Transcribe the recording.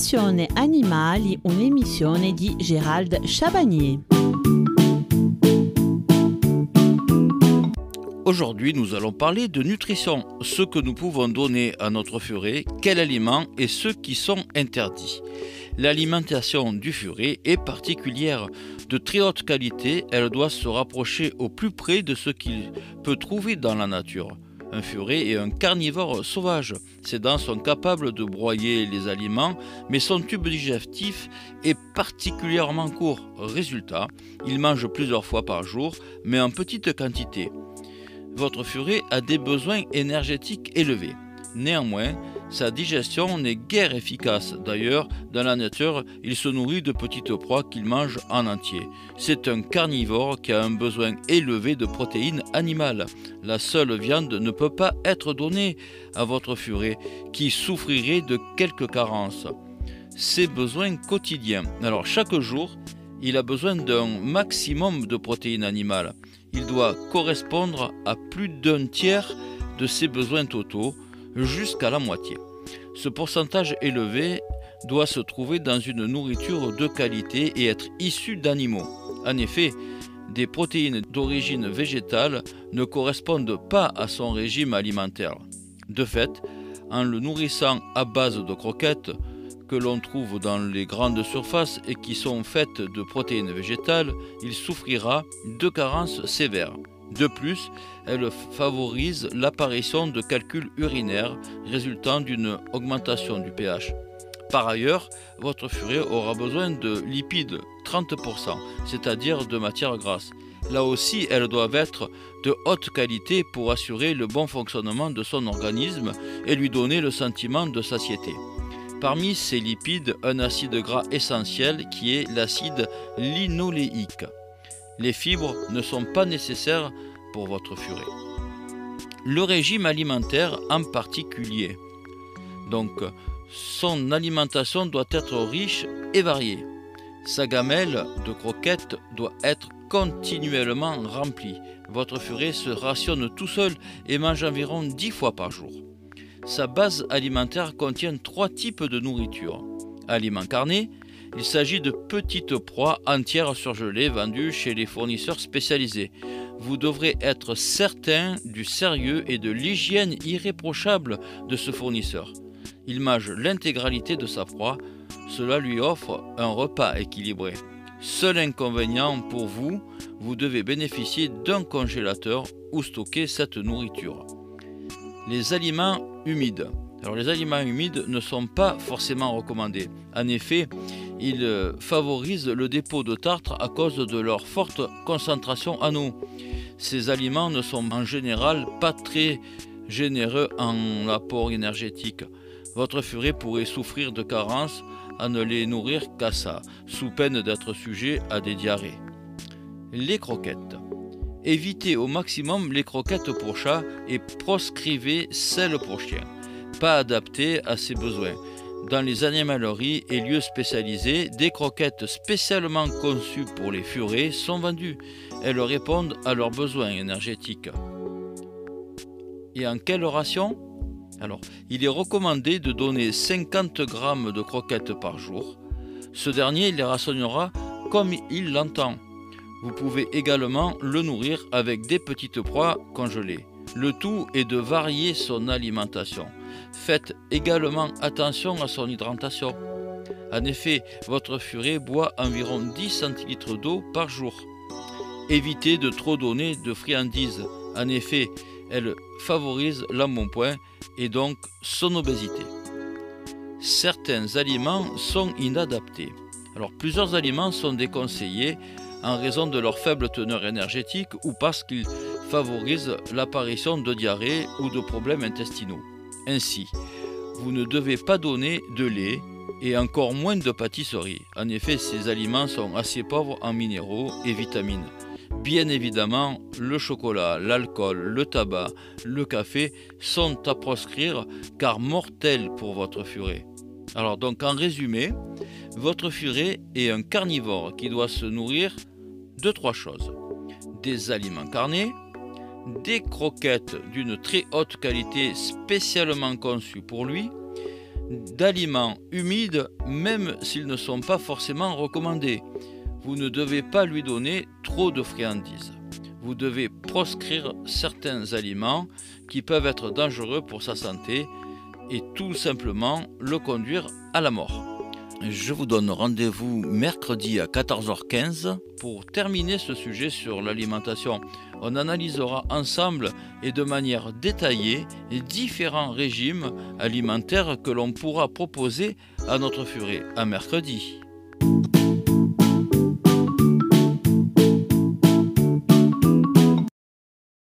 Passione Animali, un'emissione di Gérald Chabagnier. Aujourd'hui, nous allons parler de nutrition, ce que nous pouvons donner à notre furet, quels aliments et ceux qui sont interdits. L'alimentation du furet est particulière. De très haute qualité, elle doit se rapprocher au plus près de ce qu'il peut trouver dans la nature. Un furet est un carnivore sauvage. Ses dents sont capables de broyer les aliments, mais son tube digestif est particulièrement court. Résultat, il mange plusieurs fois par jour, mais en petite quantité. Votre furet a des besoins énergétiques élevés. Néanmoins, sa digestion n'est guère efficace. D'ailleurs, dans la nature, il se nourrit de petites proies qu'il mange en entier. C'est un carnivore qui a un besoin élevé de protéines animales. La seule viande ne peut pas être donnée à votre furet, qui souffrirait de quelques carences. Ses besoins quotidiens. Alors chaque jour, il a besoin d'un maximum de protéines animales. Il doit correspondre à plus d'un tiers de ses besoins totaux jusqu'à la moitié. Ce pourcentage élevé doit se trouver dans une nourriture de qualité et être issu d'animaux. En effet, des protéines d'origine végétale ne correspondent pas à son régime alimentaire. De fait, en le nourrissant à base de croquettes que l'on trouve dans les grandes surfaces et qui sont faites de protéines végétales, il souffrira de carences sévères. De plus, elle favorise l'apparition de calculs urinaires résultant d'une augmentation du pH. Par ailleurs, votre furet aura besoin de lipides 30%, c'est-à-dire de matières grasses. Là aussi, elles doivent être de haute qualité pour assurer le bon fonctionnement de son organisme et lui donner le sentiment de satiété. Parmi ces lipides, un acide gras essentiel qui est l'acide linoléique les fibres ne sont pas nécessaires pour votre furet. Le régime alimentaire en particulier. Donc, son alimentation doit être riche et variée. Sa gamelle de croquettes doit être continuellement remplie. Votre furet se rationne tout seul et mange environ 10 fois par jour. Sa base alimentaire contient trois types de nourriture. Aliments carnés, il s'agit de petites proies entières surgelées vendues chez les fournisseurs spécialisés. Vous devrez être certain du sérieux et de l'hygiène irréprochable de ce fournisseur. Il mange l'intégralité de sa proie, cela lui offre un repas équilibré. Seul inconvénient pour vous, vous devez bénéficier d'un congélateur où stocker cette nourriture. Les aliments humides. Alors les aliments humides ne sont pas forcément recommandés. En effet, ils favorisent le dépôt de tartre à cause de leur forte concentration en eau. Ces aliments ne sont en général pas très généreux en apport énergétique. Votre furet pourrait souffrir de carences à ne les nourrir qu'à ça, sous peine d'être sujet à des diarrhées. Les croquettes. Évitez au maximum les croquettes pour chat et proscrivez celles pour chien, pas adaptées à ses besoins. Dans les animaleries et lieux spécialisés, des croquettes spécialement conçues pour les furets sont vendues. Elles répondent à leurs besoins énergétiques. Et en quelle ration? Alors, il est recommandé de donner 50 grammes de croquettes par jour. Ce dernier les rationera comme il l'entend. Vous pouvez également le nourrir avec des petites proies congelées. Le tout est de varier son alimentation. Faites également attention à son hydratation. En effet, votre furet boit environ 10 centilitres d'eau par jour. Évitez de trop donner de friandises. En effet, elles favorisent l'embonpoint et donc son obésité. Certains aliments sont inadaptés. Alors plusieurs aliments sont déconseillés en raison de leur faible teneur énergétique ou parce qu'ils favorisent l'apparition de diarrhée ou de problèmes intestinaux. Ainsi, vous ne devez pas donner de lait et encore moins de pâtisserie. En effet, ces aliments sont assez pauvres en minéraux et vitamines. Bien évidemment, le chocolat, l'alcool, le tabac, le café sont à proscrire car mortels pour votre furet. Alors donc en résumé, votre furet est un carnivore qui doit se nourrir de trois choses. Des aliments carnés, des croquettes d'une très haute qualité spécialement conçues pour lui, d'aliments humides, même s'ils ne sont pas forcément recommandés. Vous ne devez pas lui donner trop de friandises. Vous devez proscrire certains aliments qui peuvent être dangereux pour sa santé et tout simplement le conduire à la mort. Je vous donne rendez-vous mercredi à 14h15 pour terminer ce sujet sur l'alimentation. On analysera ensemble et de manière détaillée les différents régimes alimentaires que l'on pourra proposer à notre furet. À mercredi.